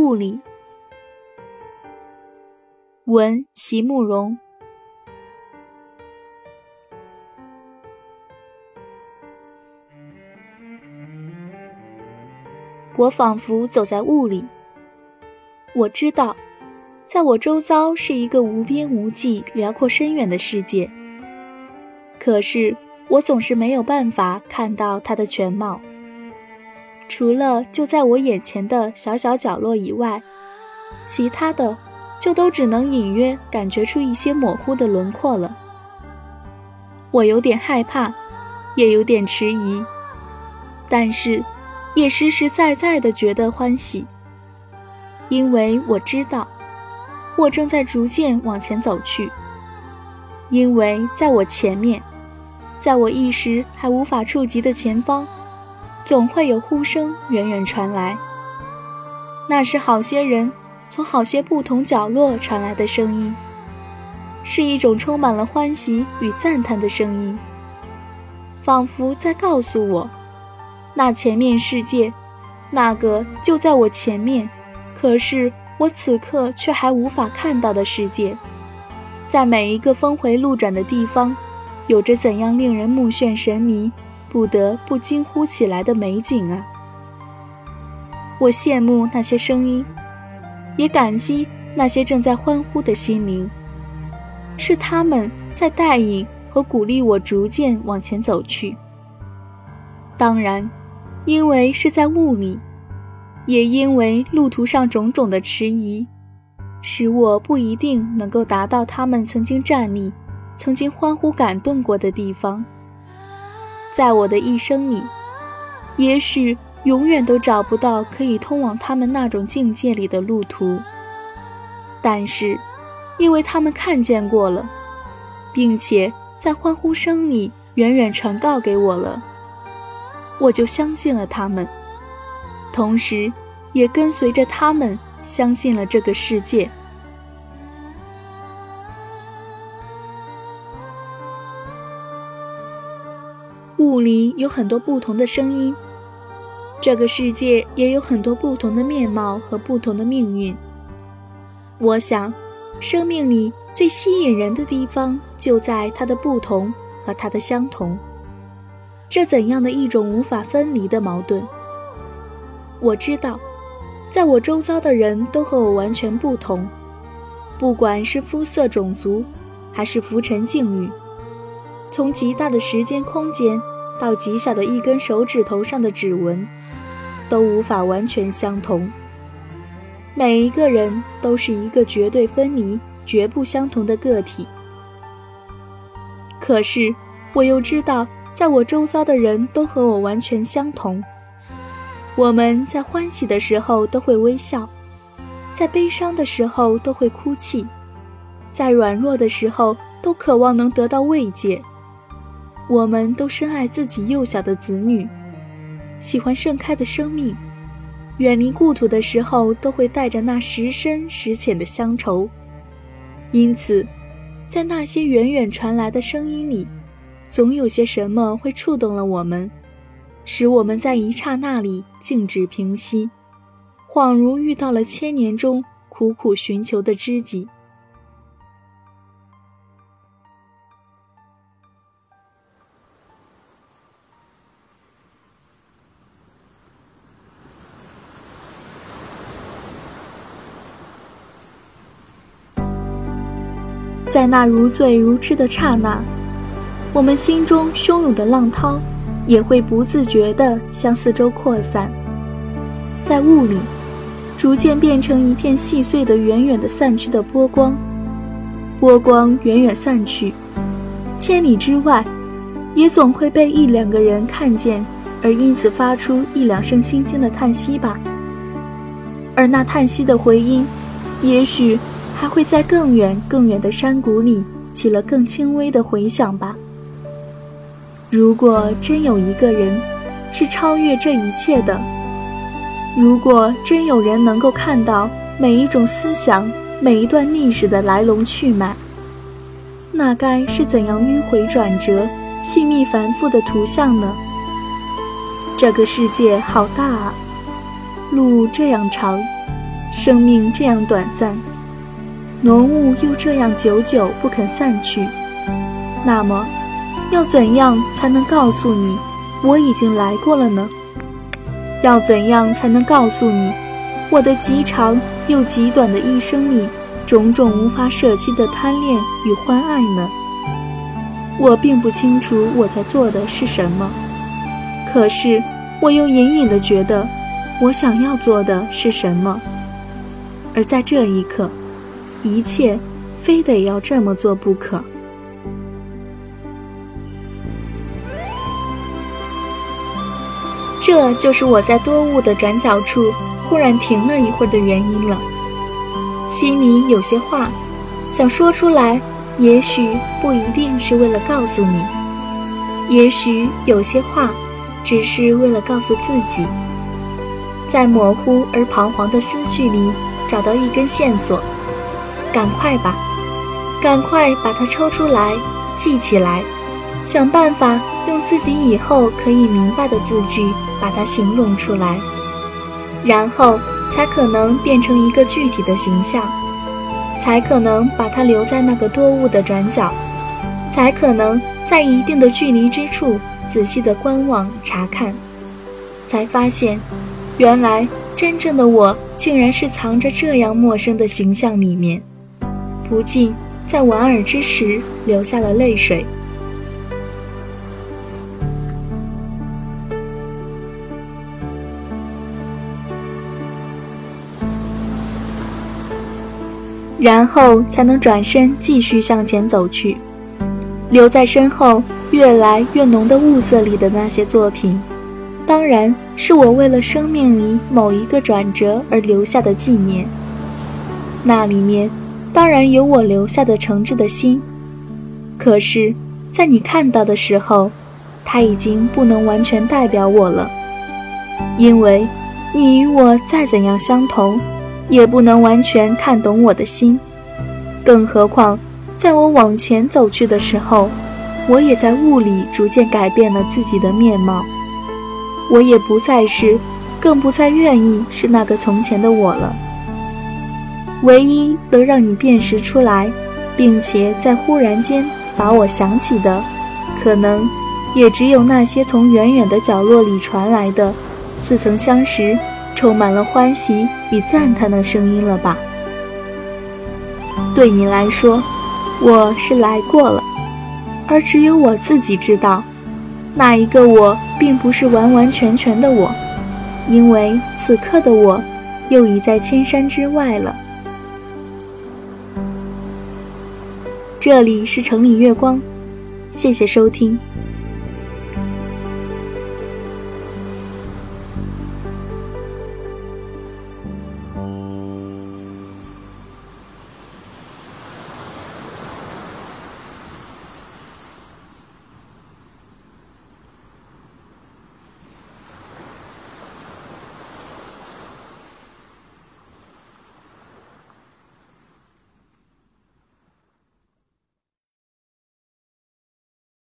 物理，文席慕容。我仿佛走在雾里。我知道，在我周遭是一个无边无际、辽阔深远的世界。可是，我总是没有办法看到它的全貌。除了就在我眼前的小小角落以外，其他的就都只能隐约感觉出一些模糊的轮廓了。我有点害怕，也有点迟疑，但是也实实在在的觉得欢喜，因为我知道，我正在逐渐往前走去，因为在我前面，在我一时还无法触及的前方。总会有呼声远远传来，那是好些人从好些不同角落传来的声音，是一种充满了欢喜与赞叹的声音，仿佛在告诉我，那前面世界，那个就在我前面，可是我此刻却还无法看到的世界，在每一个峰回路转的地方，有着怎样令人目眩神迷。不得不惊呼起来的美景啊！我羡慕那些声音，也感激那些正在欢呼的心灵。是他们在带引和鼓励我逐渐往前走去。当然，因为是在雾里，也因为路途上种种的迟疑，使我不一定能够达到他们曾经站立、曾经欢呼感动过的地方。在我的一生里，也许永远都找不到可以通往他们那种境界里的路途。但是，因为他们看见过了，并且在欢呼声里远远传告给我了，我就相信了他们，同时，也跟随着他们相信了这个世界。有很多不同的声音，这个世界也有很多不同的面貌和不同的命运。我想，生命里最吸引人的地方就在它的不同和它的相同。这怎样的一种无法分离的矛盾？我知道，在我周遭的人都和我完全不同，不管是肤色、种族，还是浮沉境遇，从极大的时间、空间。到极小的一根手指头上的指纹，都无法完全相同。每一个人都是一个绝对分离、绝不相同的个体。可是，我又知道，在我周遭的人都和我完全相同。我们在欢喜的时候都会微笑，在悲伤的时候都会哭泣，在软弱的时候都渴望能得到慰藉。我们都深爱自己幼小的子女，喜欢盛开的生命。远离故土的时候，都会带着那时深时浅的乡愁。因此，在那些远远传来的声音里，总有些什么会触动了我们，使我们在一刹那里静止平息，恍如遇到了千年中苦苦寻求的知己。在那如醉如痴的刹那，我们心中汹涌的浪涛也会不自觉地向四周扩散，在雾里逐渐变成一片细碎的、远远的散去的波光。波光远远散去，千里之外，也总会被一两个人看见，而因此发出一两声轻轻的叹息吧。而那叹息的回音，也许。还会在更远更远的山谷里起了更轻微的回响吧。如果真有一个人是超越这一切的，如果真有人能够看到每一种思想、每一段历史的来龙去脉，那该是怎样迂回转折、细密繁复的图像呢？这个世界好大啊，路这样长。生命这样短暂，浓雾又这样久久不肯散去，那么，要怎样才能告诉你我已经来过了呢？要怎样才能告诉你我的极长又极短的一生里种种无法舍弃的贪恋与欢爱呢？我并不清楚我在做的是什么，可是我又隐隐的觉得。我想要做的是什么？而在这一刻，一切非得要这么做不可。这就是我在多雾的转角处忽然停了一会儿的原因了。心里有些话想说出来，也许不一定是为了告诉你，也许有些话只是为了告诉自己。在模糊而彷徨的思绪里找到一根线索，赶快吧，赶快把它抽出来，记起来，想办法用自己以后可以明白的字句把它形容出来，然后才可能变成一个具体的形象，才可能把它留在那个多雾的转角，才可能在一定的距离之处仔细的观望查看，才发现。原来，真正的我竟然是藏着这样陌生的形象里面，不禁在莞尔之时流下了泪水。然后才能转身继续向前走去，留在身后越来越浓的雾色里的那些作品。当然是我为了生命里某一个转折而留下的纪念。那里面当然有我留下的诚挚的心，可是，在你看到的时候，它已经不能完全代表我了，因为你与我再怎样相同，也不能完全看懂我的心。更何况，在我往前走去的时候，我也在雾里逐渐改变了自己的面貌。我也不再是，更不再愿意是那个从前的我了。唯一能让你辨识出来，并且在忽然间把我想起的，可能也只有那些从远远的角落里传来的，似曾相识、充满了欢喜与赞叹的声音了吧？对你来说，我是来过了，而只有我自己知道。那一个我，并不是完完全全的我，因为此刻的我，又已在千山之外了。这里是城里月光，谢谢收听。